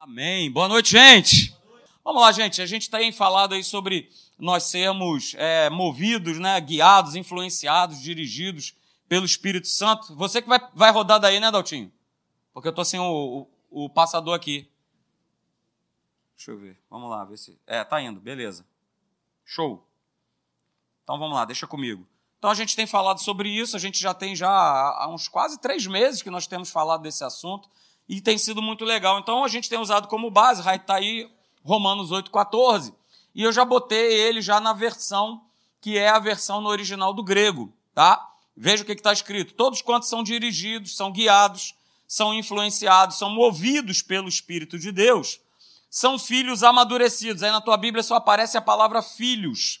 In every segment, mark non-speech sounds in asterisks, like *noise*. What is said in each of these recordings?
Amém. Boa noite, gente. Vamos lá, gente. A gente tem falado aí sobre nós sermos é, movidos, né, guiados, influenciados, dirigidos pelo Espírito Santo. Você que vai, vai rodar daí, né, Daltinho? Porque eu tô sem o, o, o passador aqui. Deixa eu ver. Vamos lá, ver se. É, tá indo, beleza. Show. Então vamos lá, deixa comigo. Então a gente tem falado sobre isso, a gente já tem já há uns quase três meses que nós temos falado desse assunto e tem sido muito legal. Então a gente tem usado como base, está aí Romanos 8,14, e eu já botei ele já na versão que é a versão no original do grego, tá? Veja o que está escrito. Todos quantos são dirigidos, são guiados, são influenciados, são movidos pelo Espírito de Deus, são filhos amadurecidos. Aí na tua Bíblia só aparece a palavra filhos.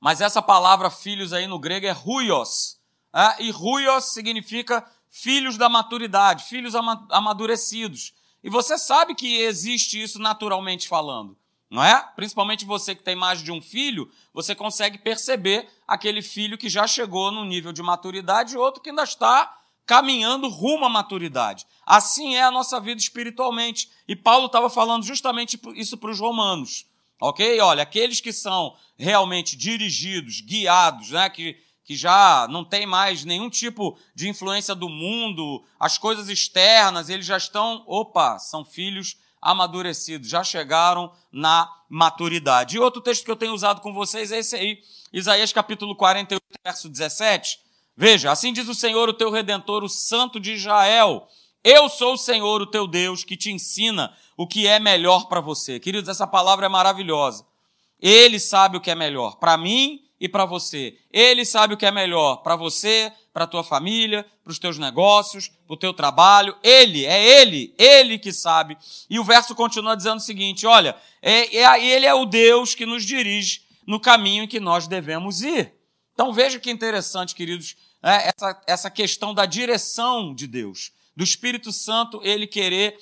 Mas essa palavra filhos aí no grego é ruios. É? E ruios significa filhos da maturidade, filhos amadurecidos. E você sabe que existe isso naturalmente falando, não é? Principalmente você que tem mais de um filho, você consegue perceber aquele filho que já chegou no nível de maturidade e outro que ainda está caminhando rumo à maturidade. Assim é a nossa vida espiritualmente. E Paulo estava falando justamente isso para os romanos. Ok? Olha, aqueles que são realmente dirigidos, guiados, né? que que já não tem mais nenhum tipo de influência do mundo, as coisas externas, eles já estão, opa, são filhos amadurecidos, já chegaram na maturidade. E outro texto que eu tenho usado com vocês é esse aí, Isaías capítulo 48, verso 17. Veja, assim diz o Senhor, o teu redentor, o Santo de Israel. Eu sou o Senhor, o teu Deus, que te ensina o que é melhor para você. Queridos, essa palavra é maravilhosa. Ele sabe o que é melhor para mim e para você. Ele sabe o que é melhor para você, para a tua família, para os teus negócios, para o teu trabalho. Ele, é ele, ele que sabe. E o verso continua dizendo o seguinte: olha, é, é, ele é o Deus que nos dirige no caminho em que nós devemos ir. Então veja que interessante, queridos, é, essa, essa questão da direção de Deus, do Espírito Santo, ele querer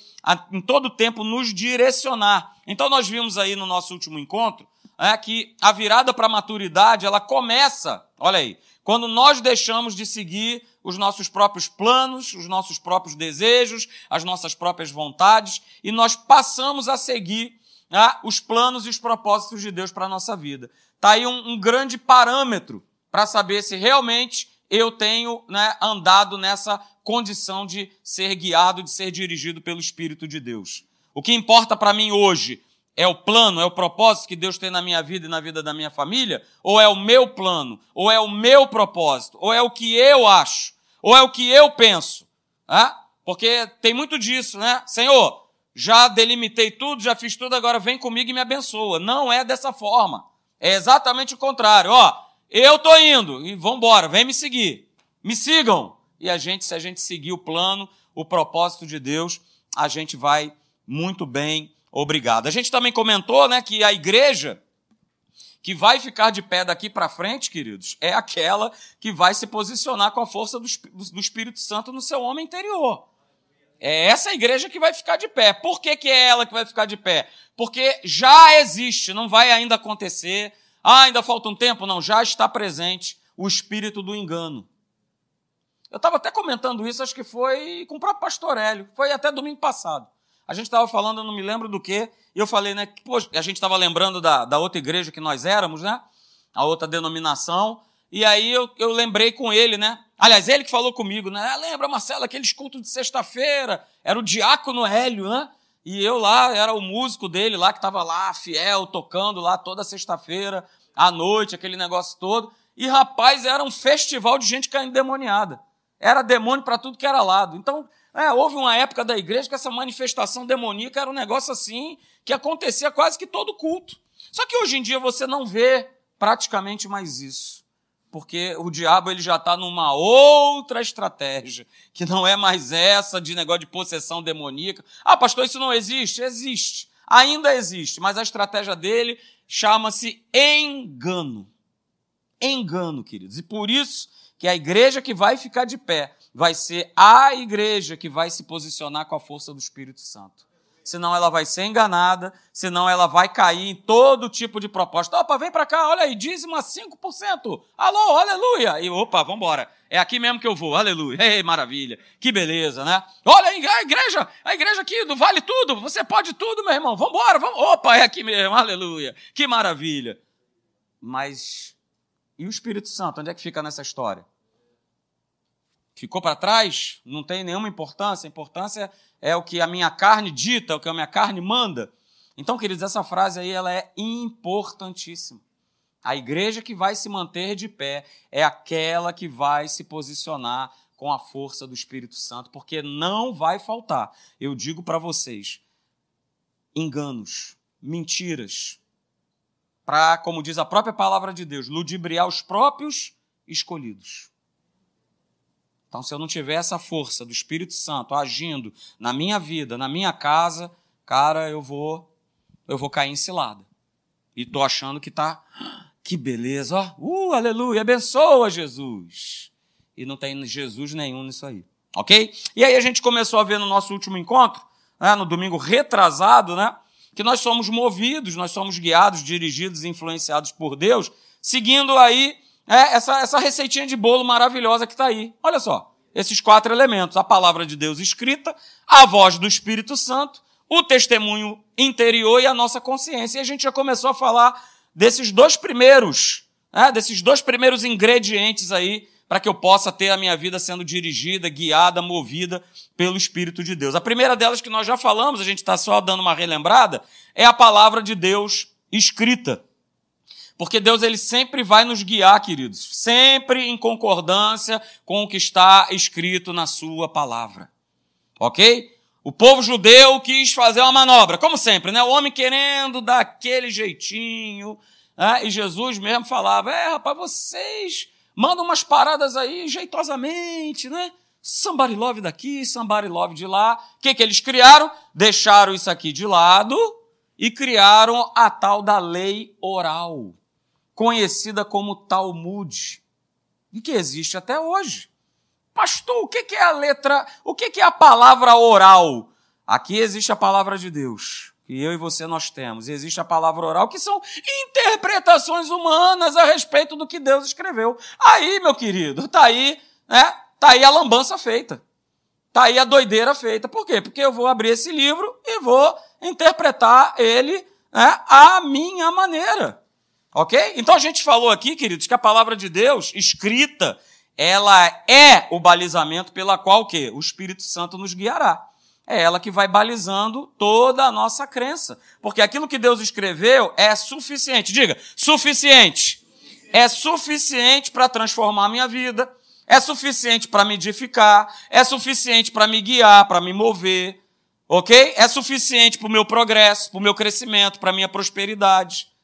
em todo tempo nos direcionar. Então nós vimos aí no nosso último encontro é que a virada para a maturidade, ela começa, olha aí, quando nós deixamos de seguir os nossos próprios planos, os nossos próprios desejos, as nossas próprias vontades, e nós passamos a seguir né, os planos e os propósitos de Deus para a nossa vida. Está aí um, um, grande parâmetro para saber se realmente eu tenho né, andado nessa condição de ser guiado, de ser dirigido pelo Espírito de Deus. O que importa para mim hoje é o plano, é o propósito que Deus tem na minha vida e na vida da minha família? Ou é o meu plano? Ou é o meu propósito? Ou é o que eu acho? Ou é o que eu penso? Ah? Porque tem muito disso, né? Senhor, já delimitei tudo, já fiz tudo, agora vem comigo e me abençoa. Não é dessa forma. É exatamente o contrário. Ó, eu tô indo e vambora, vem me seguir. Me sigam. E a gente, se a gente seguir o plano, o propósito de Deus, a gente vai muito bem obrigado. A gente também comentou, né, que a igreja que vai ficar de pé daqui para frente, queridos, é aquela que vai se posicionar com a força do, do Espírito Santo no seu homem interior. É essa igreja que vai ficar de pé. Por que, que é ela que vai ficar de pé? Porque já existe, não vai ainda acontecer. Ah, ainda falta um tempo? Não, já está presente o espírito do engano. Eu estava até comentando isso, acho que foi com o próprio pastor Hélio, foi até domingo passado. A gente estava falando, eu não me lembro do que, e eu falei, né, que, poxa, a gente estava lembrando da, da outra igreja que nós éramos, né? A outra denominação. E aí eu, eu lembrei com ele, né? Aliás, ele que falou comigo, né? Ah, lembra, Marcelo, aqueles cultos de sexta-feira? Era o diácono Hélio, né? E eu lá, era o músico dele lá, que estava lá, fiel, tocando lá toda sexta-feira, à noite, aquele negócio todo. E, rapaz, era um festival de gente caindo demoniada. Era demônio para tudo que era lado. Então, é, houve uma época da igreja que essa manifestação demoníaca era um negócio assim que acontecia quase que todo culto. Só que hoje em dia você não vê praticamente mais isso. Porque o diabo ele já está numa outra estratégia, que não é mais essa de negócio de possessão demoníaca. Ah, pastor, isso não existe? Existe. Ainda existe, mas a estratégia dele chama-se engano. Engano, queridos. E por isso que a igreja que vai ficar de pé vai ser a igreja que vai se posicionar com a força do Espírito Santo. senão ela vai ser enganada, senão ela vai cair em todo tipo de proposta. Opa, vem para cá, olha aí, dízimo a 5%. Alô, aleluia. E opa, vamos embora. É aqui mesmo que eu vou, aleluia. Ei, maravilha. Que beleza, né? Olha a igreja, a igreja aqui do Vale Tudo, você pode tudo, meu irmão. Vamos embora, vamos. Opa, é aqui mesmo, aleluia. Que maravilha. Mas e o Espírito Santo, onde é que fica nessa história? Ficou para trás? Não tem nenhuma importância. A importância é o que a minha carne dita, é o que a minha carne manda. Então, queridos, essa frase aí ela é importantíssima. A igreja que vai se manter de pé é aquela que vai se posicionar com a força do Espírito Santo, porque não vai faltar. Eu digo para vocês, enganos, mentiras, para, como diz a própria palavra de Deus, ludibriar os próprios escolhidos. Então, se eu não tiver essa força do Espírito Santo agindo na minha vida, na minha casa, cara, eu vou eu vou cair em cilada. E tô achando que tá que beleza, ó. Uh, aleluia, abençoa Jesus. E não tem Jesus nenhum nisso aí. OK? E aí a gente começou a ver no nosso último encontro, né, no domingo retrasado, né, que nós somos movidos, nós somos guiados, dirigidos influenciados por Deus, seguindo aí é essa, essa receitinha de bolo maravilhosa que está aí. Olha só, esses quatro elementos: a palavra de Deus escrita, a voz do Espírito Santo, o testemunho interior e a nossa consciência. E a gente já começou a falar desses dois primeiros, né, desses dois primeiros ingredientes aí para que eu possa ter a minha vida sendo dirigida, guiada, movida pelo Espírito de Deus. A primeira delas que nós já falamos, a gente está só dando uma relembrada, é a palavra de Deus escrita. Porque Deus ele sempre vai nos guiar, queridos, sempre em concordância com o que está escrito na sua palavra. OK? O povo judeu quis fazer uma manobra, como sempre, né? O homem querendo dar aquele jeitinho, né? e Jesus mesmo falava: "É, rapaz, vocês mandam umas paradas aí jeitosamente, né? Somebody love daqui, somebody love de lá. O que que eles criaram? Deixaram isso aqui de lado e criaram a tal da lei oral conhecida como Talmud, e que existe até hoje. Pastor, o que é a letra, o que é a palavra oral? Aqui existe a palavra de Deus, que eu e você nós temos. E existe a palavra oral, que são interpretações humanas a respeito do que Deus escreveu. Aí, meu querido, tá aí, né? Tá aí a lambança feita. Tá aí a doideira feita. Por quê? Porque eu vou abrir esse livro e vou interpretar ele né, à minha maneira. Ok? Então a gente falou aqui, queridos, que a palavra de Deus, escrita, ela é o balizamento pela qual o quê? O Espírito Santo nos guiará. É ela que vai balizando toda a nossa crença. Porque aquilo que Deus escreveu é suficiente. Diga, suficiente. É suficiente para transformar a minha vida. É suficiente para me edificar. É suficiente para me guiar, para me mover. Ok? É suficiente para o meu progresso, para o meu crescimento, para a minha prosperidade.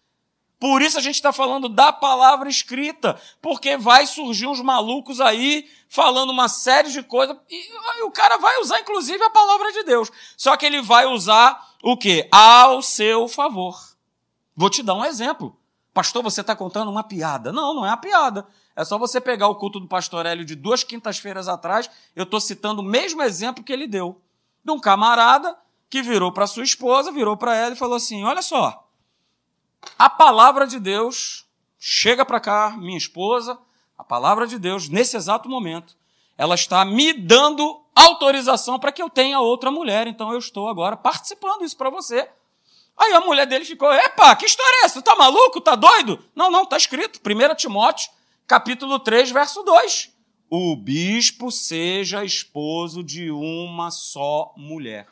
Por isso a gente está falando da palavra escrita, porque vai surgir uns malucos aí falando uma série de coisas, e o cara vai usar inclusive a palavra de Deus. Só que ele vai usar o quê? Ao seu favor. Vou te dar um exemplo. Pastor, você está contando uma piada. Não, não é uma piada. É só você pegar o culto do pastor Hélio de duas quintas-feiras atrás, eu estou citando o mesmo exemplo que ele deu. De um camarada que virou para sua esposa, virou para ela e falou assim: Olha só, a palavra de Deus chega para cá, minha esposa, a palavra de Deus, nesse exato momento, ela está me dando autorização para que eu tenha outra mulher. Então eu estou agora participando isso para você. Aí a mulher dele ficou: Epa, que história é essa? Tá maluco? Tá doido? Não, não, tá escrito. 1 Timóteo, capítulo 3, verso 2. O bispo seja esposo de uma só mulher.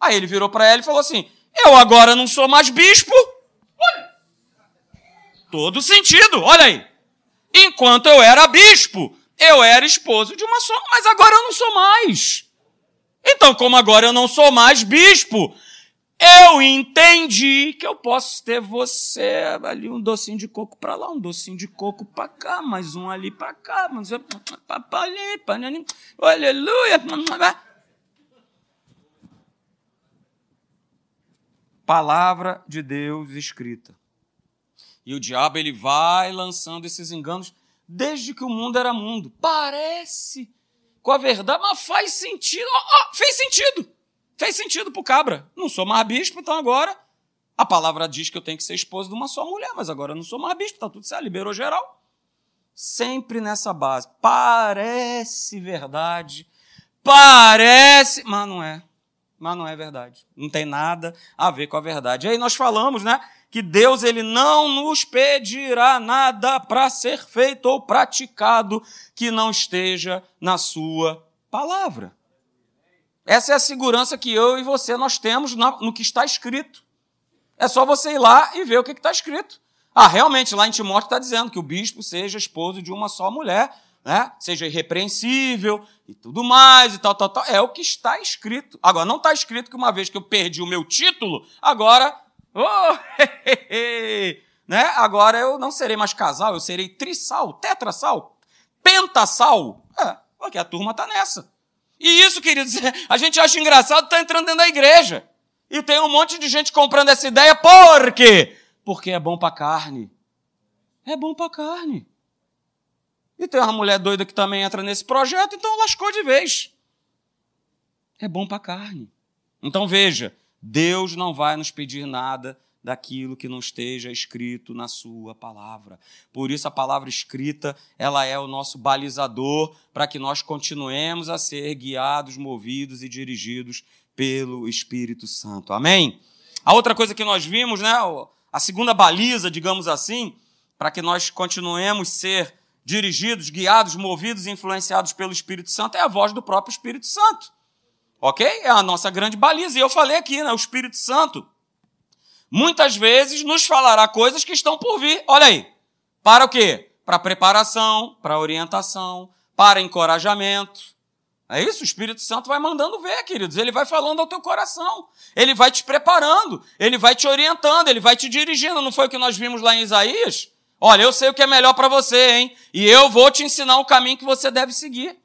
Aí ele virou para ela e falou assim: Eu agora não sou mais bispo, todo sentido, olha aí. Enquanto eu era bispo, eu era esposo de uma só, mas agora eu não sou mais. Então, como agora eu não sou mais bispo, eu entendi que eu posso ter você ali um docinho de coco para lá, um docinho de coco para cá, mais um ali para cá, ali, aleluia. Palavra de Deus escrita. E o diabo ele vai lançando esses enganos desde que o mundo era mundo. Parece com a verdade, mas faz sentido. Oh, oh, fez sentido. Fez sentido pro cabra. Não sou mais bispo, então agora a palavra diz que eu tenho que ser esposo de uma só mulher, mas agora eu não sou mais bispo, tá tudo certo, liberou geral. Sempre nessa base. Parece verdade, parece, mas não é. Mas não é verdade. Não tem nada a ver com a verdade. E aí nós falamos, né, que Deus ele não nos pedirá nada para ser feito ou praticado que não esteja na sua palavra. Essa é a segurança que eu e você nós temos no que está escrito. É só você ir lá e ver o que está escrito. Ah, realmente, lá em Timóteo está dizendo que o bispo seja esposo de uma só mulher, né? seja irrepreensível e tudo mais e tal, tal, tal. É o que está escrito. Agora, não está escrito que uma vez que eu perdi o meu título, agora. Oh, *laughs* né? Agora eu não serei mais casal, eu serei trissal, tetrasal, pentasal. É, porque a turma está nessa. E isso, queridos, *laughs* a gente acha engraçado, está entrando dentro da igreja. E tem um monte de gente comprando essa ideia, por quê? Porque é bom para carne. É bom para carne. E tem uma mulher doida que também entra nesse projeto, então lascou de vez. É bom para carne. Então veja, Deus não vai nos pedir nada daquilo que não esteja escrito na sua palavra. Por isso a palavra escrita, ela é o nosso balizador para que nós continuemos a ser guiados, movidos e dirigidos pelo Espírito Santo. Amém? A outra coisa que nós vimos, né, a segunda baliza, digamos assim, para que nós continuemos ser dirigidos, guiados, movidos influenciados pelo Espírito Santo é a voz do próprio Espírito Santo. OK? É a nossa grande baliza. E eu falei aqui, né, o Espírito Santo muitas vezes nos falará coisas que estão por vir. Olha aí. Para o quê? Para preparação, para orientação, para encorajamento. É isso? O Espírito Santo vai mandando ver, queridos. Ele vai falando ao teu coração. Ele vai te preparando. Ele vai te orientando. Ele vai te dirigindo. Não foi o que nós vimos lá em Isaías? Olha, eu sei o que é melhor para você, hein? E eu vou te ensinar o caminho que você deve seguir.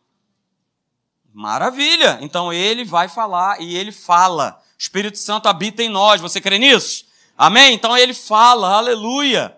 Maravilha! Então ele vai falar e ele fala. O Espírito Santo habita em nós. Você crê nisso? Amém? Então ele fala, aleluia.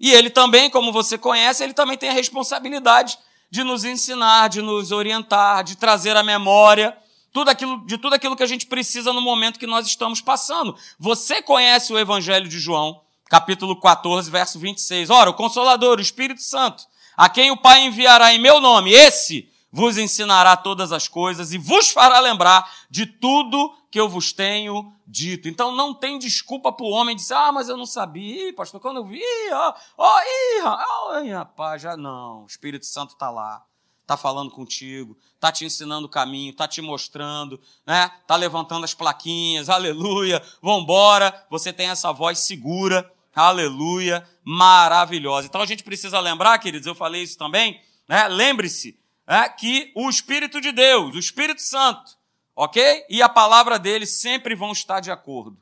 E ele também, como você conhece, ele também tem a responsabilidade de nos ensinar, de nos orientar, de trazer à memória tudo aquilo, de tudo aquilo que a gente precisa no momento que nós estamos passando. Você conhece o Evangelho de João, capítulo 14, verso 26. Ora, o Consolador, o Espírito Santo, a quem o Pai enviará em meu nome, esse vos ensinará todas as coisas e vos fará lembrar de tudo que eu vos tenho dito. Então não tem desculpa para o homem dizer, ah, mas eu não sabia, pastor, quando eu vi, ó, ó, ih, rapaz, já não, o Espírito Santo está lá, está falando contigo, está te ensinando o caminho, está te mostrando, né? Está levantando as plaquinhas, aleluia, vambora, você tem essa voz segura, aleluia, maravilhosa. Então a gente precisa lembrar, queridos, eu falei isso também, né? Lembre-se é, que o Espírito de Deus, o Espírito Santo, ok? E a palavra dele sempre vão estar de acordo.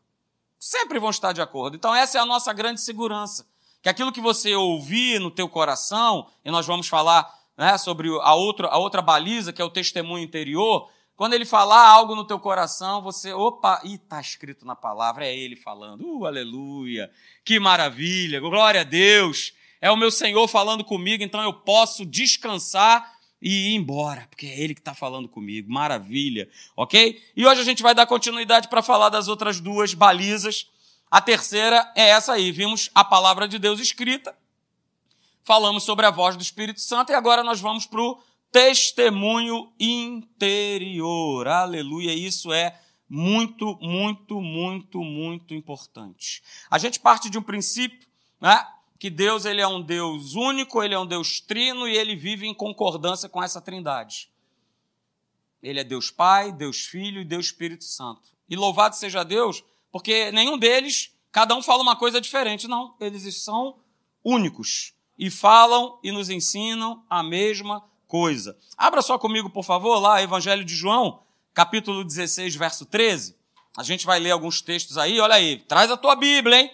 Sempre vão estar de acordo. Então essa é a nossa grande segurança. Que aquilo que você ouvir no teu coração, e nós vamos falar né, sobre a a outra baliza, que é o testemunho interior, quando ele falar algo no teu coração, você, opa, e está escrito na palavra, é ele falando, uh, aleluia, que maravilha, glória a Deus, é o meu Senhor falando comigo, então eu posso descansar e ir embora, porque é Ele que está falando comigo. Maravilha, ok? E hoje a gente vai dar continuidade para falar das outras duas balizas. A terceira é essa aí. Vimos a palavra de Deus escrita, falamos sobre a voz do Espírito Santo e agora nós vamos para o testemunho interior. Aleluia, isso é muito, muito, muito, muito importante. A gente parte de um princípio, né? que Deus ele é um Deus único, ele é um Deus trino e ele vive em concordância com essa trindade. Ele é Deus Pai, Deus Filho e Deus Espírito Santo. E louvado seja Deus, porque nenhum deles, cada um fala uma coisa diferente, não. Eles são únicos e falam e nos ensinam a mesma coisa. Abra só comigo, por favor, lá, Evangelho de João, capítulo 16, verso 13. A gente vai ler alguns textos aí, olha aí. Traz a tua Bíblia, hein?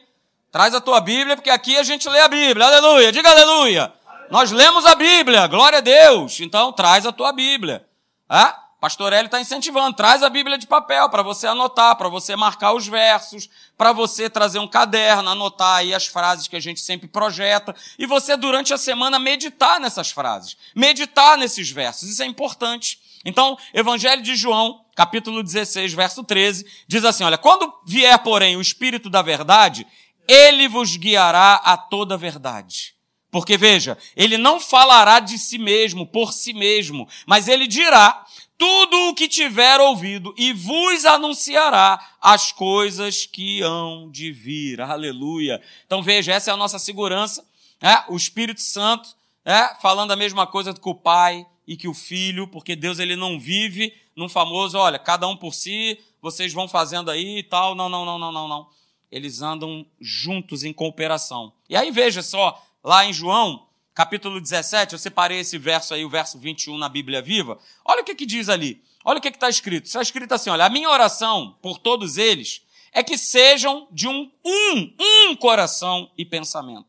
Traz a tua Bíblia, porque aqui a gente lê a Bíblia. Aleluia. Diga aleluia. Nós lemos a Bíblia. Glória a Deus. Então, traz a tua Bíblia. Ah? Pastor Hélio está incentivando. Traz a Bíblia de papel para você anotar, para você marcar os versos, para você trazer um caderno, anotar aí as frases que a gente sempre projeta e você, durante a semana, meditar nessas frases, meditar nesses versos. Isso é importante. Então, Evangelho de João, capítulo 16, verso 13, diz assim: Olha, quando vier, porém, o Espírito da Verdade, ele vos guiará a toda a verdade. Porque veja, ele não falará de si mesmo, por si mesmo, mas ele dirá tudo o que tiver ouvido e vos anunciará as coisas que hão de vir. Aleluia. Então veja, essa é a nossa segurança. É? O Espírito Santo é? falando a mesma coisa que o Pai e que o Filho, porque Deus ele não vive num famoso, olha, cada um por si, vocês vão fazendo aí e tal. Não, não, não, não, não, não. Eles andam juntos em cooperação. E aí veja só, lá em João, capítulo 17, eu separei esse verso aí, o verso 21 na Bíblia Viva. Olha o que, que diz ali. Olha o que está escrito. Está escrito assim: olha, a minha oração por todos eles é que sejam de um, um, um coração e pensamento.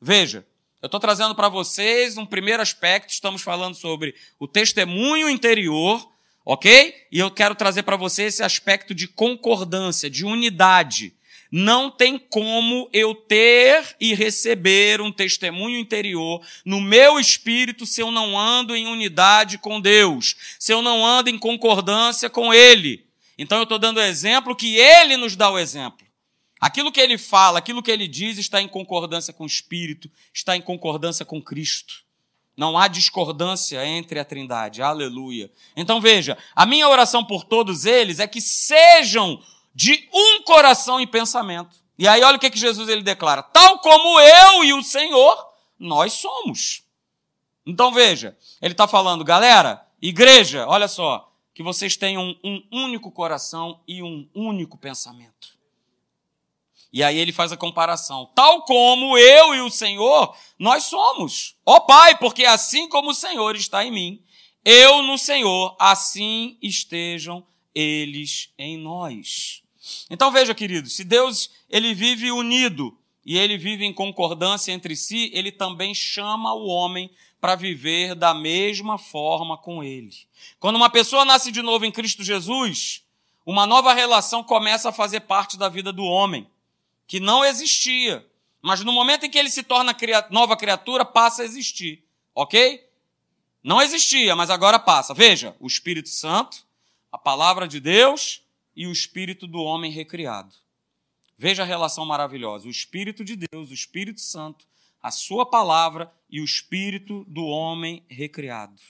Veja, eu estou trazendo para vocês um primeiro aspecto, estamos falando sobre o testemunho interior, ok? E eu quero trazer para vocês esse aspecto de concordância, de unidade. Não tem como eu ter e receber um testemunho interior no meu espírito se eu não ando em unidade com Deus, se eu não ando em concordância com Ele. Então eu estou dando o exemplo que Ele nos dá o exemplo. Aquilo que Ele fala, aquilo que Ele diz está em concordância com o Espírito, está em concordância com Cristo. Não há discordância entre a Trindade. Aleluia. Então veja, a minha oração por todos eles é que sejam de um coração e pensamento. E aí olha o que, que Jesus ele declara: tal como eu e o Senhor, nós somos. Então veja, ele está falando, galera, igreja, olha só, que vocês tenham um único coração e um único pensamento. E aí ele faz a comparação. Tal como eu e o Senhor, nós somos. Ó Pai, porque assim como o Senhor está em mim, eu no Senhor, assim estejam eles em nós. Então veja, queridos, se Deus ele vive unido e ele vive em concordância entre si, ele também chama o homem para viver da mesma forma com ele. Quando uma pessoa nasce de novo em Cristo Jesus, uma nova relação começa a fazer parte da vida do homem, que não existia. Mas no momento em que ele se torna nova criatura, passa a existir. Ok? Não existia, mas agora passa. Veja, o Espírito Santo, a palavra de Deus e o espírito do homem recriado. Veja a relação maravilhosa: o espírito de Deus, o Espírito Santo, a sua palavra e o espírito do homem recriado.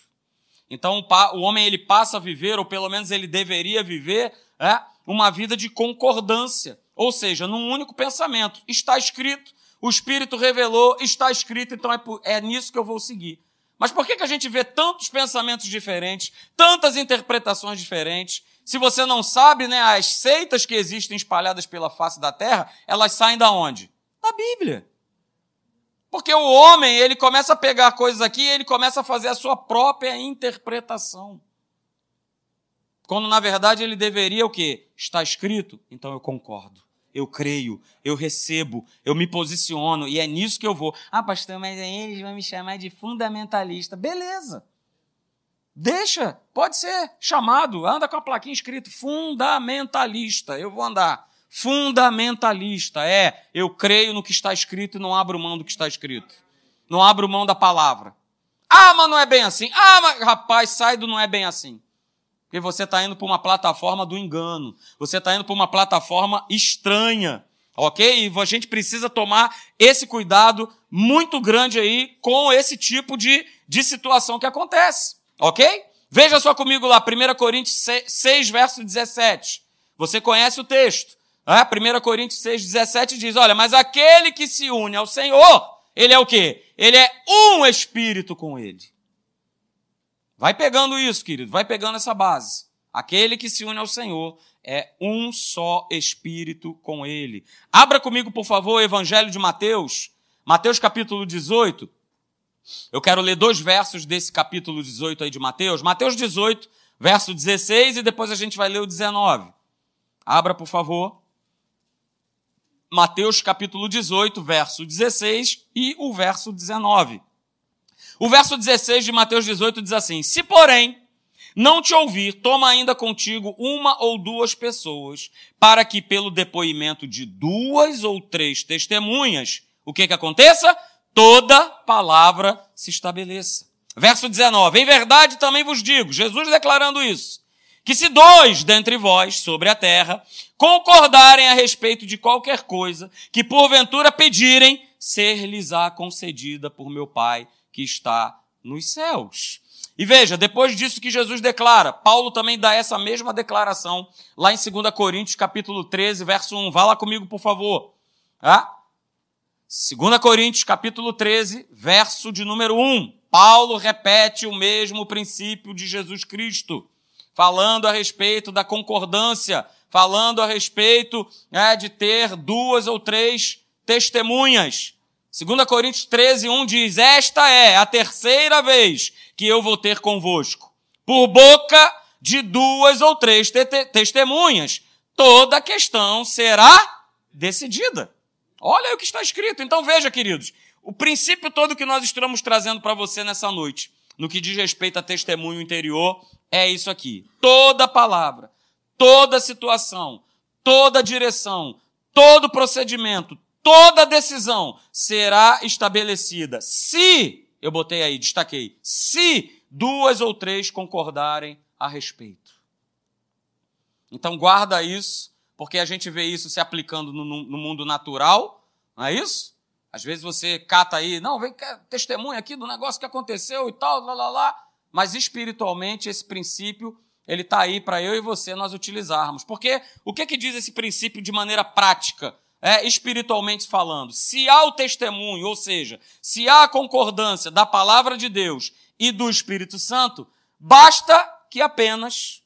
Então o homem ele passa a viver, ou pelo menos ele deveria viver, é, uma vida de concordância, ou seja, num único pensamento. Está escrito, o Espírito revelou, está escrito, então é, é nisso que eu vou seguir. Mas por que, que a gente vê tantos pensamentos diferentes, tantas interpretações diferentes? Se você não sabe, né, as seitas que existem espalhadas pela face da terra, elas saem da onde? Da Bíblia. Porque o homem, ele começa a pegar coisas aqui ele começa a fazer a sua própria interpretação. Quando na verdade ele deveria o quê? Está escrito, então eu concordo. Eu creio, eu recebo, eu me posiciono e é nisso que eu vou. Ah, pastor, mas aí eles vão me chamar de fundamentalista. Beleza. Deixa, pode ser chamado, anda com a plaquinha escrito fundamentalista. Eu vou andar. Fundamentalista é, eu creio no que está escrito e não abro mão do que está escrito. Não abro mão da palavra. Ah, mas não é bem assim. Ah, mas rapaz, sai do não é bem assim. Porque você está indo para uma plataforma do engano. Você está indo para uma plataforma estranha. Ok? E a gente precisa tomar esse cuidado muito grande aí com esse tipo de, de situação que acontece. Ok? Veja só comigo lá, 1 Coríntios 6, verso 17. Você conhece o texto. É? 1 Coríntios 6, 17 diz: Olha, mas aquele que se une ao Senhor, ele é o quê? Ele é um espírito com ele. Vai pegando isso, querido, vai pegando essa base. Aquele que se une ao Senhor é um só espírito com ele. Abra comigo, por favor, o Evangelho de Mateus, Mateus capítulo 18. Eu quero ler dois versos desse capítulo 18 aí de Mateus. Mateus 18, verso 16, e depois a gente vai ler o 19. Abra, por favor. Mateus capítulo 18, verso 16 e o verso 19. O verso 16 de Mateus 18 diz assim: Se, porém, não te ouvir, toma ainda contigo uma ou duas pessoas, para que pelo depoimento de duas ou três testemunhas, o que que aconteça? Toda palavra se estabeleça. Verso 19: Em verdade também vos digo, Jesus declarando isso, que se dois dentre vós sobre a terra concordarem a respeito de qualquer coisa que porventura pedirem, ser-lhes-á concedida por meu Pai que está nos céus. E veja, depois disso que Jesus declara, Paulo também dá essa mesma declaração lá em 2 Coríntios, capítulo 13, verso 1. Vá lá comigo, por favor. Ah? 2 Coríntios, capítulo 13, verso de número 1. Paulo repete o mesmo princípio de Jesus Cristo, falando a respeito da concordância, falando a respeito é, de ter duas ou três testemunhas. 2 Coríntios 13, 1 diz: Esta é a terceira vez que eu vou ter convosco. Por boca de duas ou três te testemunhas, toda questão será decidida. Olha o que está escrito. Então veja, queridos, o princípio todo que nós estamos trazendo para você nessa noite, no que diz respeito a testemunho interior, é isso aqui. Toda palavra, toda situação, toda direção, todo procedimento, toda decisão será estabelecida se, eu botei aí, destaquei, se duas ou três concordarem a respeito. Então guarda isso, porque a gente vê isso se aplicando no, no mundo natural, não é isso? Às vezes você cata aí, não, vem testemunha aqui do negócio que aconteceu e tal, lá, lá, lá. Mas espiritualmente esse princípio, ele está aí para eu e você nós utilizarmos. Porque o que, que diz esse princípio de maneira prática? É, espiritualmente falando, se há o testemunho, ou seja, se há a concordância da palavra de Deus e do Espírito Santo, basta que apenas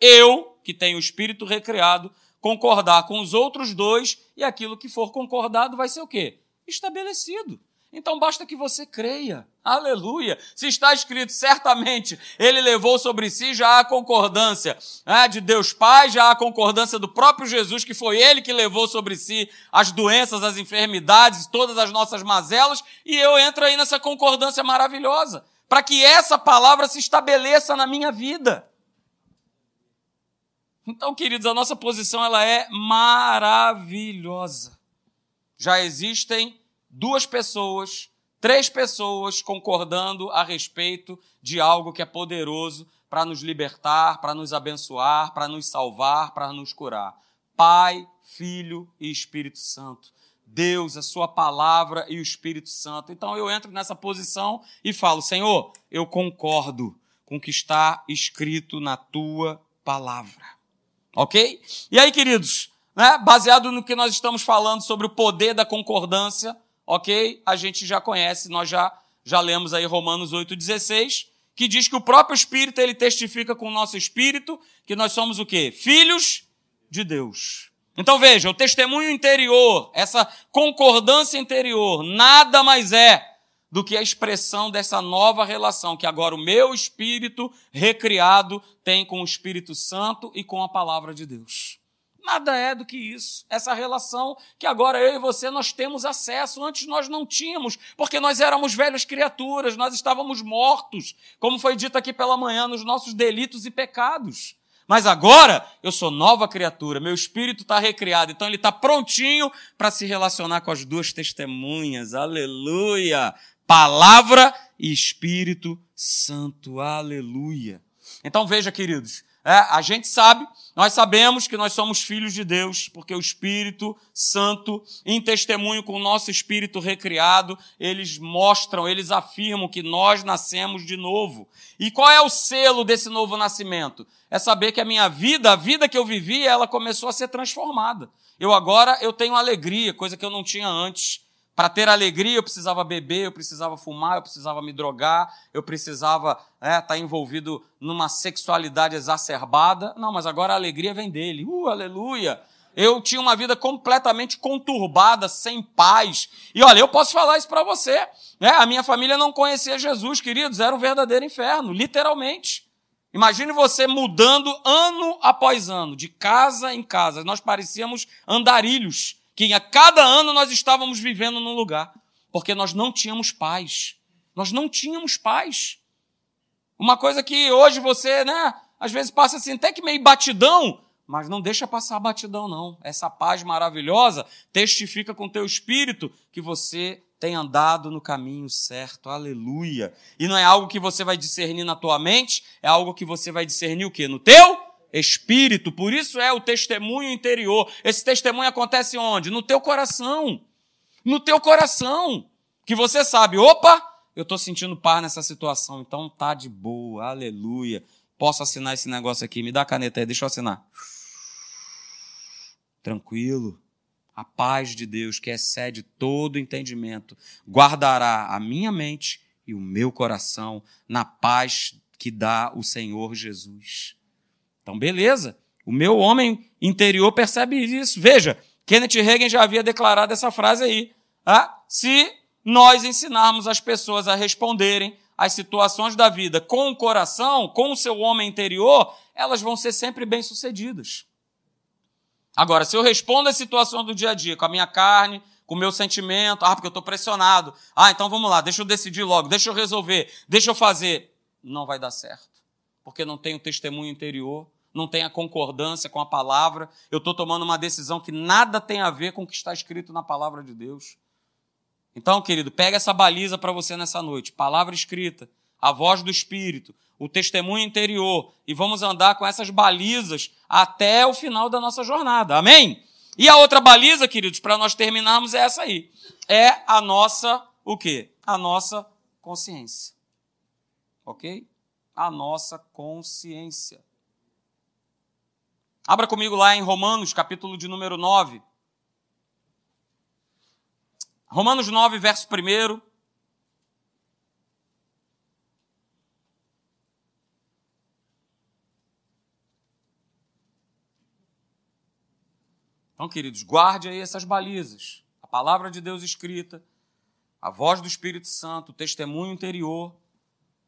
eu, que tenho o Espírito recriado, concordar com os outros dois e aquilo que for concordado vai ser o quê? estabelecido. Então basta que você creia. Aleluia. Se está escrito, certamente ele levou sobre si já a concordância né, de Deus Pai, já a concordância do próprio Jesus, que foi ele que levou sobre si as doenças, as enfermidades, todas as nossas mazelas, e eu entro aí nessa concordância maravilhosa, para que essa palavra se estabeleça na minha vida. Então, queridos, a nossa posição ela é maravilhosa. Já existem duas pessoas, três pessoas concordando a respeito de algo que é poderoso para nos libertar, para nos abençoar, para nos salvar, para nos curar. Pai, Filho e Espírito Santo. Deus, a Sua palavra e o Espírito Santo. Então eu entro nessa posição e falo: Senhor, eu concordo com o que está escrito na Tua palavra. Ok? E aí, queridos, né, baseado no que nós estamos falando sobre o poder da concordância, ok? A gente já conhece, nós já, já lemos aí Romanos 8,16, que diz que o próprio Espírito, ele testifica com o nosso Espírito que nós somos o quê? Filhos de Deus. Então veja, o testemunho interior, essa concordância interior, nada mais é do que a expressão dessa nova relação que agora o meu espírito recriado tem com o Espírito Santo e com a palavra de Deus. Nada é do que isso. Essa relação que agora eu e você nós temos acesso, antes nós não tínhamos, porque nós éramos velhas criaturas, nós estávamos mortos, como foi dito aqui pela manhã, nos nossos delitos e pecados. Mas agora eu sou nova criatura, meu espírito está recriado, então ele está prontinho para se relacionar com as duas testemunhas. Aleluia! Palavra e Espírito Santo. Aleluia. Então veja, queridos, é, a gente sabe, nós sabemos que nós somos filhos de Deus, porque o Espírito Santo, em testemunho com o nosso espírito recriado, eles mostram, eles afirmam que nós nascemos de novo. E qual é o selo desse novo nascimento? É saber que a minha vida, a vida que eu vivi, ela começou a ser transformada. Eu agora eu tenho alegria, coisa que eu não tinha antes. Para ter alegria, eu precisava beber, eu precisava fumar, eu precisava me drogar, eu precisava estar é, tá envolvido numa sexualidade exacerbada. Não, mas agora a alegria vem dele. Uh, aleluia! Eu tinha uma vida completamente conturbada, sem paz. E olha, eu posso falar isso para você. Né? A minha família não conhecia Jesus, queridos, era um verdadeiro inferno, literalmente. Imagine você mudando ano após ano, de casa em casa. Nós parecíamos andarilhos que a cada ano nós estávamos vivendo num lugar, porque nós não tínhamos paz. Nós não tínhamos paz. Uma coisa que hoje você, né, às vezes passa assim, até que meio batidão, Mas não deixa passar a batidão, não. Essa paz maravilhosa testifica com teu espírito que você tem andado no caminho certo. Aleluia. E não é algo que você vai discernir na tua mente, é algo que você vai discernir o quê? No teu espírito. Por isso é o testemunho interior. Esse testemunho acontece onde? No teu coração. No teu coração. Que você sabe, opa, eu estou sentindo paz nessa situação, então tá de boa. Aleluia. Posso assinar esse negócio aqui? Me dá a caneta aí, deixa eu assinar tranquilo. A paz de Deus, que excede todo entendimento, guardará a minha mente e o meu coração na paz que dá o Senhor Jesus. Então, beleza. O meu homem interior percebe isso. Veja, Kenneth Reagan já havia declarado essa frase aí. Ah, se nós ensinarmos as pessoas a responderem às situações da vida com o coração, com o seu homem interior, elas vão ser sempre bem-sucedidas. Agora, se eu respondo às situações do dia a dia com a minha carne, com o meu sentimento, ah, porque eu estou pressionado, ah, então vamos lá, deixa eu decidir logo, deixa eu resolver, deixa eu fazer, não vai dar certo, porque não tem o testemunho interior, não tem a concordância com a palavra, eu estou tomando uma decisão que nada tem a ver com o que está escrito na palavra de Deus. Então, querido, pega essa baliza para você nessa noite, palavra escrita, a voz do Espírito, o testemunho interior e vamos andar com essas balizas até o final da nossa jornada. Amém? E a outra baliza, queridos, para nós terminarmos é essa aí. É a nossa o quê? A nossa consciência. OK? A nossa consciência. Abra comigo lá em Romanos, capítulo de número 9. Romanos 9, verso 1. Então, queridos, guarde aí essas balizas. A palavra de Deus escrita, a voz do Espírito Santo, o testemunho interior.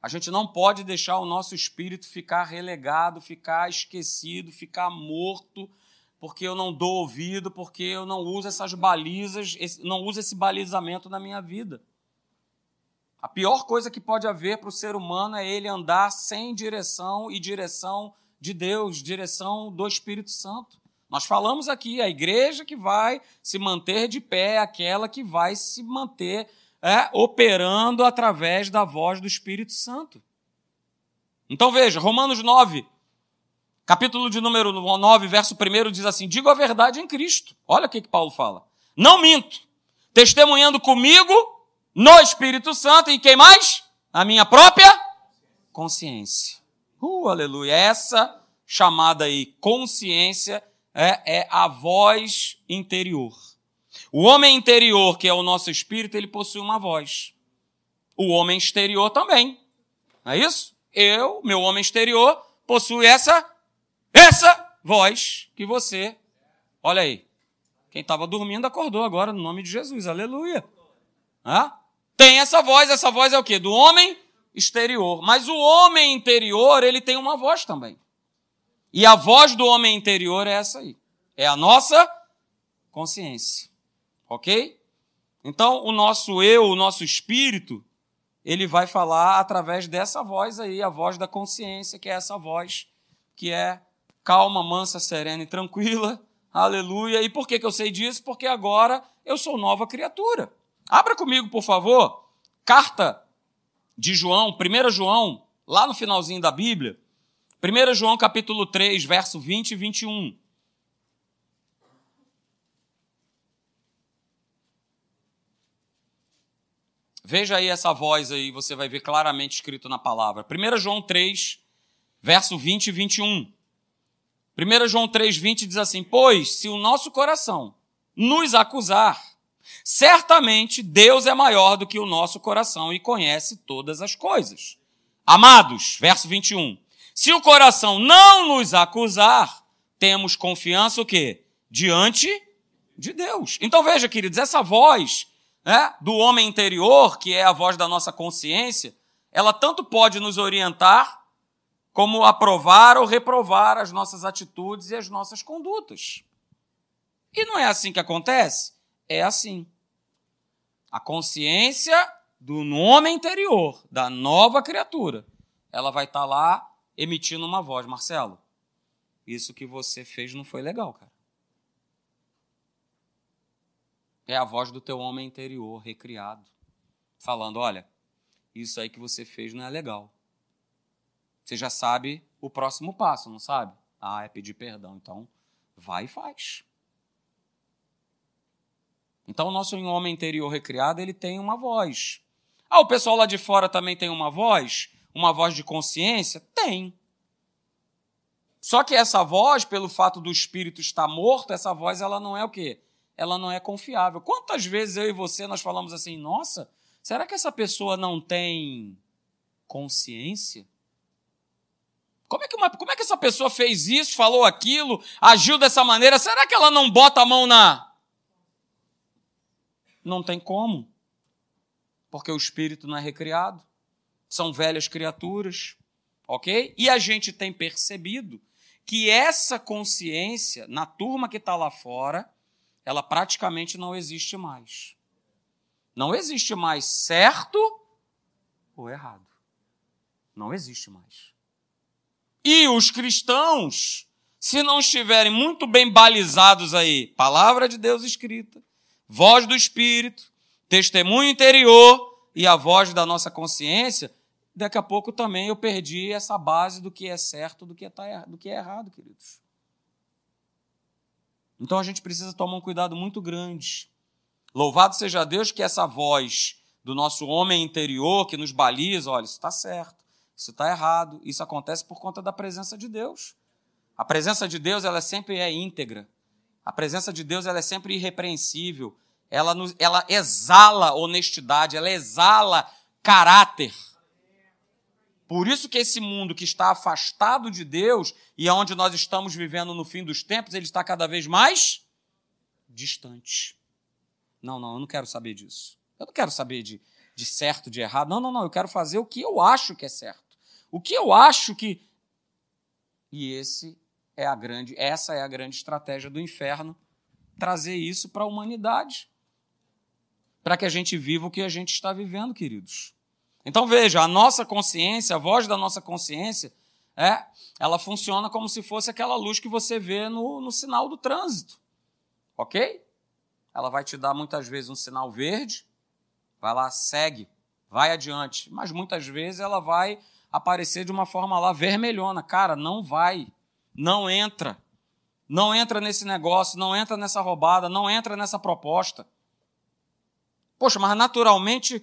A gente não pode deixar o nosso espírito ficar relegado, ficar esquecido, ficar morto, porque eu não dou ouvido, porque eu não uso essas balizas, não uso esse balizamento na minha vida. A pior coisa que pode haver para o ser humano é ele andar sem direção e direção de Deus, direção do Espírito Santo. Nós falamos aqui, a igreja que vai se manter de pé é aquela que vai se manter é, operando através da voz do Espírito Santo. Então veja, Romanos 9, capítulo de número 9, verso 1 diz assim: Digo a verdade em Cristo. Olha o que, que Paulo fala. Não minto, testemunhando comigo no Espírito Santo e quem mais? A minha própria consciência. Uh, aleluia. Essa chamada aí consciência é, é a voz interior. O homem interior, que é o nosso espírito, ele possui uma voz. O homem exterior também. Não é isso? Eu, meu homem exterior, possui essa, essa voz que você. Olha aí. Quem estava dormindo acordou agora no nome de Jesus. Aleluia. Hã? Tem essa voz, essa voz é o quê? Do homem exterior. Mas o homem interior, ele tem uma voz também. E a voz do homem interior é essa aí. É a nossa consciência. Ok? Então, o nosso eu, o nosso espírito, ele vai falar através dessa voz aí, a voz da consciência, que é essa voz que é calma, mansa, serena e tranquila. *laughs* Aleluia. E por que, que eu sei disso? Porque agora eu sou nova criatura. Abra comigo, por favor, carta de João, 1 João, lá no finalzinho da Bíblia. 1 João capítulo 3, verso 20 e 21. Veja aí essa voz aí, você vai ver claramente escrito na palavra. 1 João 3, verso 20 e 21. 1 João 3, 20 diz assim: Pois se o nosso coração nos acusar, certamente Deus é maior do que o nosso coração e conhece todas as coisas. Amados, verso 21. Se o coração não nos acusar, temos confiança o quê? Diante de Deus. Então veja, queridos, essa voz né, do homem interior, que é a voz da nossa consciência, ela tanto pode nos orientar como aprovar ou reprovar as nossas atitudes e as nossas condutas. E não é assim que acontece? É assim. A consciência do homem interior, da nova criatura, ela vai estar lá emitindo uma voz. Marcelo, isso que você fez não foi legal, cara. É a voz do teu homem interior recriado, falando: olha, isso aí que você fez não é legal. Você já sabe o próximo passo, não sabe? Ah, é pedir perdão. Então, vai e faz. Então, o nosso homem interior recriado, ele tem uma voz. Ah, o pessoal lá de fora também tem uma voz? Uma voz de consciência? Tem. Só que essa voz, pelo fato do espírito estar morto, essa voz ela não é o quê? Ela não é confiável. Quantas vezes eu e você nós falamos assim: "Nossa, será que essa pessoa não tem consciência?" Como é, que uma, como é que essa pessoa fez isso, falou aquilo, agiu dessa maneira? Será que ela não bota a mão na. Não tem como. Porque o espírito não é recriado. São velhas criaturas. Ok? E a gente tem percebido que essa consciência, na turma que está lá fora, ela praticamente não existe mais. Não existe mais certo ou errado. Não existe mais. E os cristãos, se não estiverem muito bem balizados aí, palavra de Deus escrita, voz do Espírito, testemunho interior e a voz da nossa consciência, daqui a pouco também eu perdi essa base do que é certo, do que é, tá do que é errado, queridos. Então a gente precisa tomar um cuidado muito grande. Louvado seja Deus que essa voz do nosso homem interior que nos baliza, olha, isso está certo, isso está errado, isso acontece por conta da presença de Deus. A presença de Deus ela sempre é íntegra. A presença de Deus ela é sempre irrepreensível. Ela, nos, ela exala honestidade, ela exala caráter. Por isso que esse mundo que está afastado de Deus e onde nós estamos vivendo no fim dos tempos, ele está cada vez mais distante. Não, não, eu não quero saber disso. Eu não quero saber de, de certo, de errado. Não, não, não, eu quero fazer o que eu acho que é certo. O que eu acho que E esse é a grande, essa é a grande estratégia do inferno, trazer isso para a humanidade. Para que a gente viva o que a gente está vivendo, queridos. Então veja, a nossa consciência, a voz da nossa consciência, é, ela funciona como se fosse aquela luz que você vê no, no sinal do trânsito. Ok? Ela vai te dar muitas vezes um sinal verde, vai lá, segue, vai adiante. Mas muitas vezes ela vai aparecer de uma forma lá vermelhona. Cara, não vai, não entra. Não entra nesse negócio, não entra nessa roubada, não entra nessa proposta. Poxa, mas naturalmente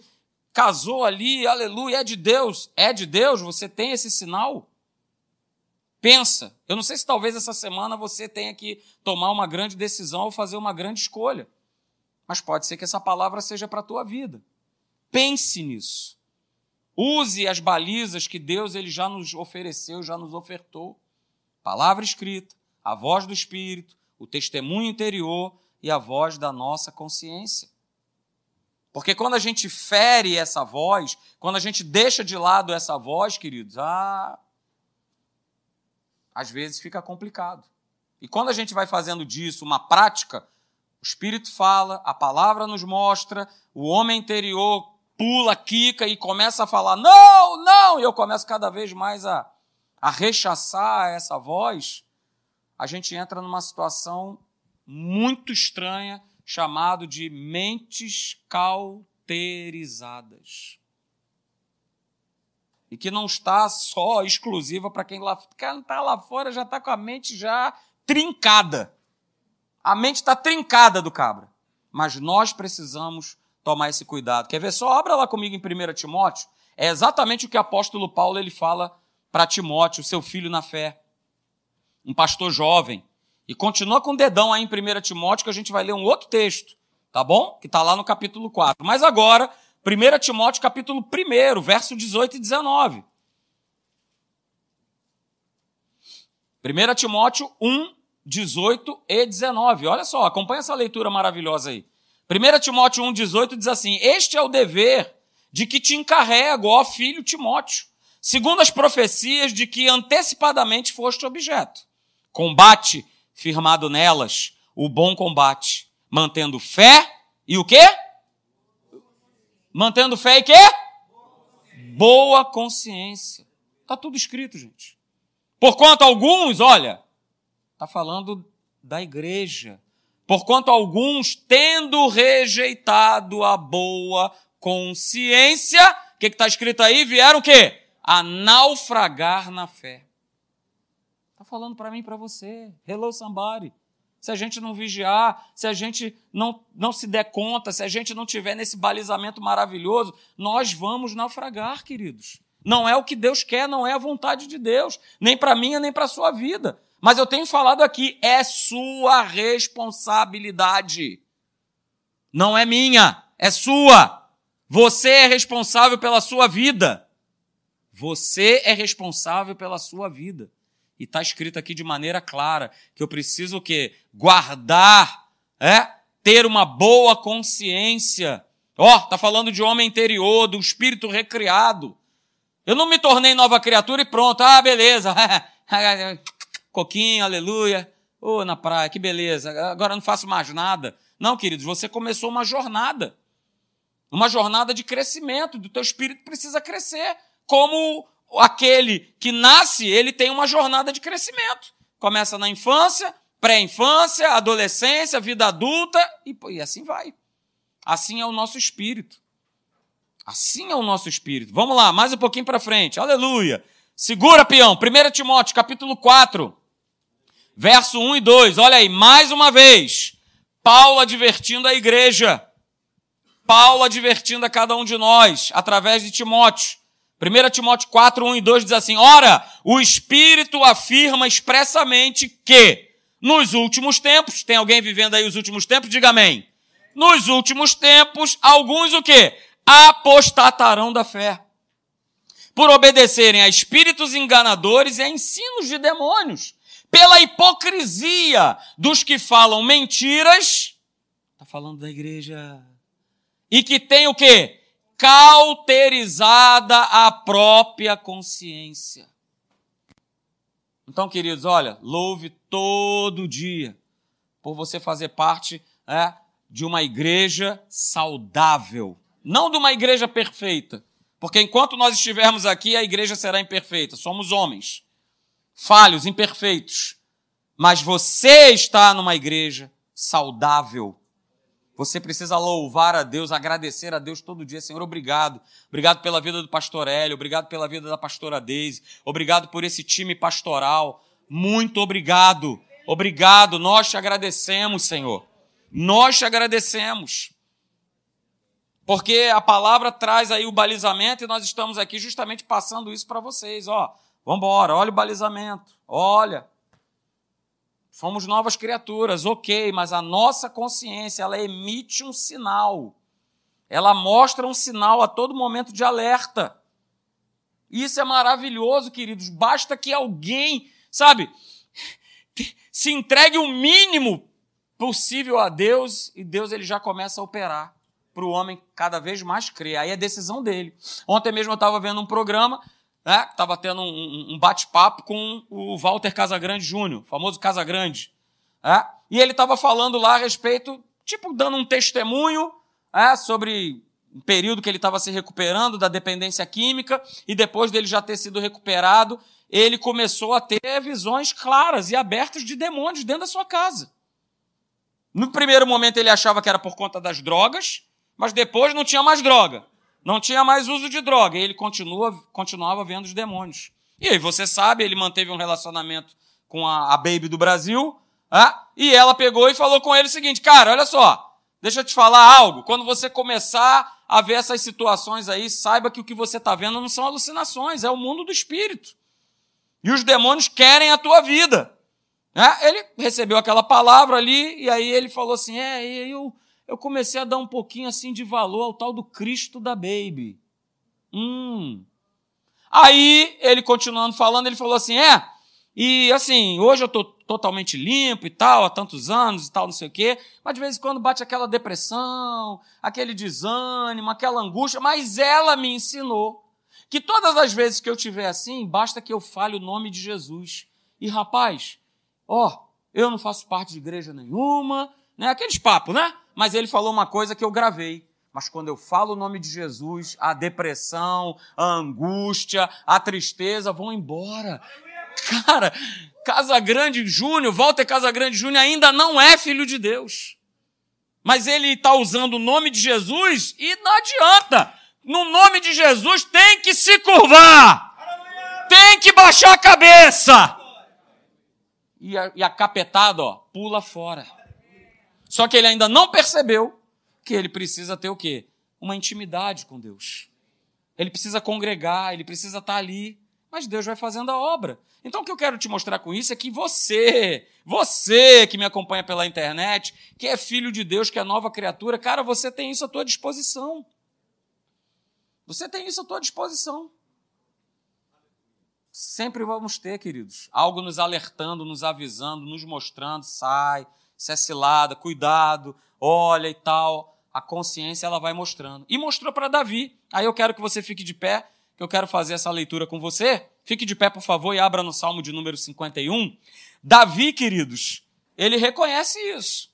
casou ali, aleluia, é de Deus. É de Deus, você tem esse sinal? Pensa. Eu não sei se talvez essa semana você tenha que tomar uma grande decisão ou fazer uma grande escolha. Mas pode ser que essa palavra seja para a tua vida. Pense nisso. Use as balizas que Deus ele já nos ofereceu, já nos ofertou. Palavra escrita, a voz do Espírito, o testemunho interior e a voz da nossa consciência. Porque quando a gente fere essa voz, quando a gente deixa de lado essa voz, queridos, ah, às vezes fica complicado. E quando a gente vai fazendo disso uma prática, o Espírito fala, a palavra nos mostra, o homem interior pula, quica e começa a falar: não, não, e eu começo cada vez mais a, a rechaçar essa voz, a gente entra numa situação muito estranha chamado de mentes cauterizadas. E que não está só exclusiva para quem está lá fora, já está com a mente já trincada. A mente está trincada do cabra. Mas nós precisamos tomar esse cuidado. Quer ver só? Abra lá comigo em 1 Timóteo. É exatamente o que o apóstolo Paulo ele fala para Timóteo, seu filho na fé. Um pastor jovem. E continua com o dedão aí em 1 Timóteo, que a gente vai ler um outro texto, tá bom? Que está lá no capítulo 4. Mas agora, 1 Timóteo, capítulo 1, verso 18 e 19. 1 Timóteo 1, 18 e 19. Olha só, acompanha essa leitura maravilhosa aí. 1 Timóteo 1, 18 diz assim: Este é o dever de que te encarrego, ó filho Timóteo, segundo as profecias de que antecipadamente foste objeto. Combate firmado nelas o bom combate, mantendo fé e o quê? Mantendo fé e quê? Boa consciência. Está tudo escrito, gente. Porquanto alguns, olha, Está falando da igreja. Porquanto alguns, tendo rejeitado a boa consciência, o que está escrito aí? Vieram o quê? A naufragar na fé. Está falando para mim e para você. Hello, somebody. Se a gente não vigiar, se a gente não, não se der conta, se a gente não tiver nesse balizamento maravilhoso, nós vamos naufragar, queridos. Não é o que Deus quer, não é a vontade de Deus, nem para minha, nem para a sua vida. Mas eu tenho falado aqui, é sua responsabilidade. Não é minha, é sua. Você é responsável pela sua vida. Você é responsável pela sua vida. E está escrito aqui de maneira clara que eu preciso o quê? Guardar, é? Ter uma boa consciência. Ó, oh, falando de homem interior, do espírito recriado. Eu não me tornei nova criatura e pronto. Ah, beleza. *laughs* Coquinho, aleluia. Ô, oh, na praia, que beleza. Agora não faço mais nada. Não, queridos, você começou uma jornada. Uma jornada de crescimento. Do teu espírito precisa crescer. Como aquele que nasce, ele tem uma jornada de crescimento. Começa na infância, pré-infância, adolescência, vida adulta e, e assim vai. Assim é o nosso espírito. Assim é o nosso espírito. Vamos lá, mais um pouquinho para frente. Aleluia. Segura, peão. 1 Timóteo, capítulo 4, verso 1 e 2. Olha aí, mais uma vez. Paulo advertindo a igreja. Paulo advertindo a cada um de nós, através de Timóteo. 1 Timóteo 4, 1 e 2 diz assim: Ora, o Espírito afirma expressamente que nos últimos tempos, tem alguém vivendo aí os últimos tempos? Diga amém. Nos últimos tempos, alguns o quê? Apostatarão da fé. Por obedecerem a espíritos enganadores e a ensinos de demônios. Pela hipocrisia dos que falam mentiras. Está falando da igreja. E que tem o quê? Cauterizada a própria consciência. Então, queridos, olha, louve todo dia por você fazer parte é, de uma igreja saudável, não de uma igreja perfeita, porque enquanto nós estivermos aqui, a igreja será imperfeita. Somos homens, falhos, imperfeitos. Mas você está numa igreja saudável, você precisa louvar a Deus, agradecer a Deus todo dia. Senhor, obrigado. Obrigado pela vida do pastor Hélio, obrigado pela vida da pastora Deise, obrigado por esse time pastoral. Muito obrigado. Obrigado. Nós te agradecemos, Senhor. Nós te agradecemos. Porque a palavra traz aí o balizamento e nós estamos aqui justamente passando isso para vocês. Ó, vamos embora, olha o balizamento. Olha, Somos novas criaturas, ok, mas a nossa consciência, ela emite um sinal. Ela mostra um sinal a todo momento de alerta. Isso é maravilhoso, queridos. Basta que alguém, sabe, se entregue o mínimo possível a Deus e Deus ele já começa a operar para o homem cada vez mais crer. Aí é decisão dele. Ontem mesmo eu estava vendo um programa né? Estava tendo um, um bate-papo com o Walter Casagrande Júnior, famoso Casagrande. Né? E ele estava falando lá a respeito, tipo, dando um testemunho né, sobre um período que ele estava se recuperando da dependência química, e depois dele já ter sido recuperado, ele começou a ter visões claras e abertas de demônios dentro da sua casa. No primeiro momento ele achava que era por conta das drogas, mas depois não tinha mais droga. Não tinha mais uso de droga. E ele continua, continuava vendo os demônios. E aí, você sabe, ele manteve um relacionamento com a, a Baby do Brasil. É? E ela pegou e falou com ele o seguinte: Cara, olha só, deixa eu te falar algo. Quando você começar a ver essas situações aí, saiba que o que você está vendo não são alucinações, é o mundo do espírito. E os demônios querem a tua vida. É? Ele recebeu aquela palavra ali, e aí ele falou assim: É, eu eu comecei a dar um pouquinho assim de valor ao tal do Cristo da Baby. Hum. Aí, ele continuando falando, ele falou assim: é, e assim, hoje eu estou totalmente limpo e tal, há tantos anos e tal, não sei o quê, mas de vez em quando bate aquela depressão, aquele desânimo, aquela angústia, mas ela me ensinou que todas as vezes que eu tiver assim, basta que eu fale o nome de Jesus. E rapaz, ó, eu não faço parte de igreja nenhuma, né? Aqueles papos, né? Mas ele falou uma coisa que eu gravei. Mas quando eu falo o nome de Jesus, a depressão, a angústia, a tristeza vão embora. Cara, Casagrande Júnior, Walter Casagrande Júnior ainda não é filho de Deus. Mas ele está usando o nome de Jesus e não adianta. No nome de Jesus tem que se curvar. Tem que baixar a cabeça. E a, e a capetada, ó, pula fora. Só que ele ainda não percebeu que ele precisa ter o quê? Uma intimidade com Deus. Ele precisa congregar, ele precisa estar ali. Mas Deus vai fazendo a obra. Então o que eu quero te mostrar com isso é que você, você que me acompanha pela internet, que é filho de Deus, que é nova criatura, cara, você tem isso à tua disposição. Você tem isso à tua disposição. Sempre vamos ter, queridos, algo nos alertando, nos avisando, nos mostrando, sai, se é cilada, cuidado, olha e tal. A consciência ela vai mostrando. E mostrou para Davi. Aí eu quero que você fique de pé, que eu quero fazer essa leitura com você. Fique de pé, por favor, e abra no Salmo de número 51. Davi, queridos, ele reconhece isso.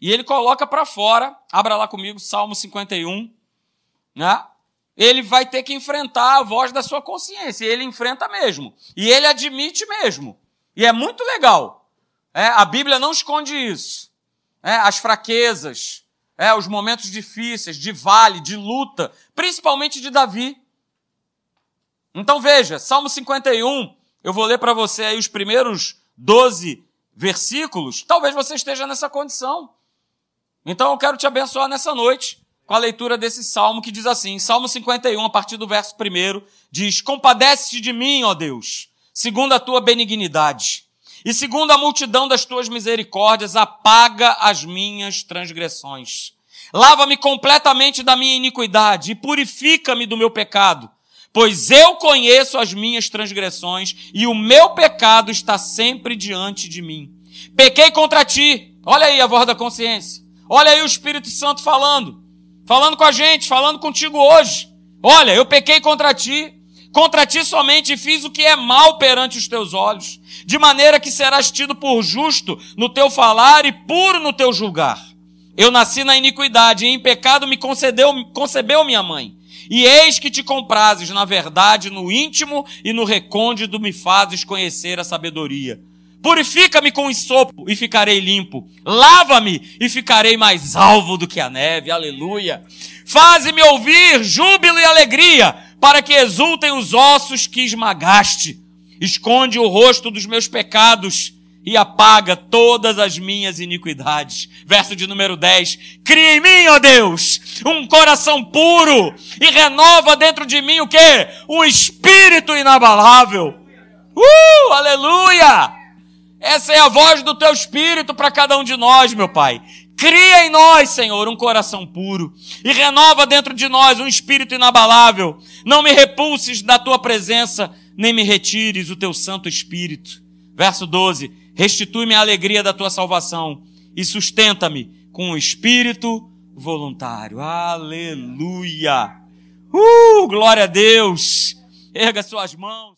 E ele coloca para fora, abra lá comigo, Salmo 51, né? Ele vai ter que enfrentar a voz da sua consciência. E ele enfrenta mesmo. E ele admite mesmo. E é muito legal. É, a Bíblia não esconde isso. É, as fraquezas, é, os momentos difíceis, de vale, de luta, principalmente de Davi. Então veja, Salmo 51, eu vou ler para você aí os primeiros 12 versículos. Talvez você esteja nessa condição. Então eu quero te abençoar nessa noite com a leitura desse salmo que diz assim, Salmo 51, a partir do verso 1, diz: Compadece-te de mim, ó Deus, segundo a tua benignidade, e segundo a multidão das tuas misericórdias, apaga as minhas transgressões. Lava-me completamente da minha iniquidade e purifica-me do meu pecado pois eu conheço as minhas transgressões e o meu pecado está sempre diante de mim. Pequei contra ti. Olha aí a voz da consciência. Olha aí o Espírito Santo falando. Falando com a gente, falando contigo hoje. Olha, eu pequei contra ti. Contra ti somente fiz o que é mal perante os teus olhos, de maneira que serás tido por justo no teu falar e puro no teu julgar. Eu nasci na iniquidade e em pecado me concedeu, concebeu minha mãe. E eis que te comprases, na verdade, no íntimo e no recôndito me fazes conhecer a sabedoria. Purifica-me com ensopo e ficarei limpo. Lava-me e ficarei mais alvo do que a neve. Aleluia. Faze-me ouvir júbilo e alegria, para que exultem os ossos que esmagaste. Esconde o rosto dos meus pecados e apaga todas as minhas iniquidades. Verso de número 10. Cria em mim, ó Deus, um coração puro e renova dentro de mim o quê? Um espírito inabalável. Uh, aleluia! Essa é a voz do teu espírito para cada um de nós, meu Pai. Cria em nós, Senhor, um coração puro e renova dentro de nós um espírito inabalável. Não me repulses da tua presença, nem me retires o teu Santo Espírito. Verso 12 restitui-me a alegria da tua salvação e sustenta-me com o espírito voluntário. Aleluia! Uh, glória a Deus! Erga suas mãos.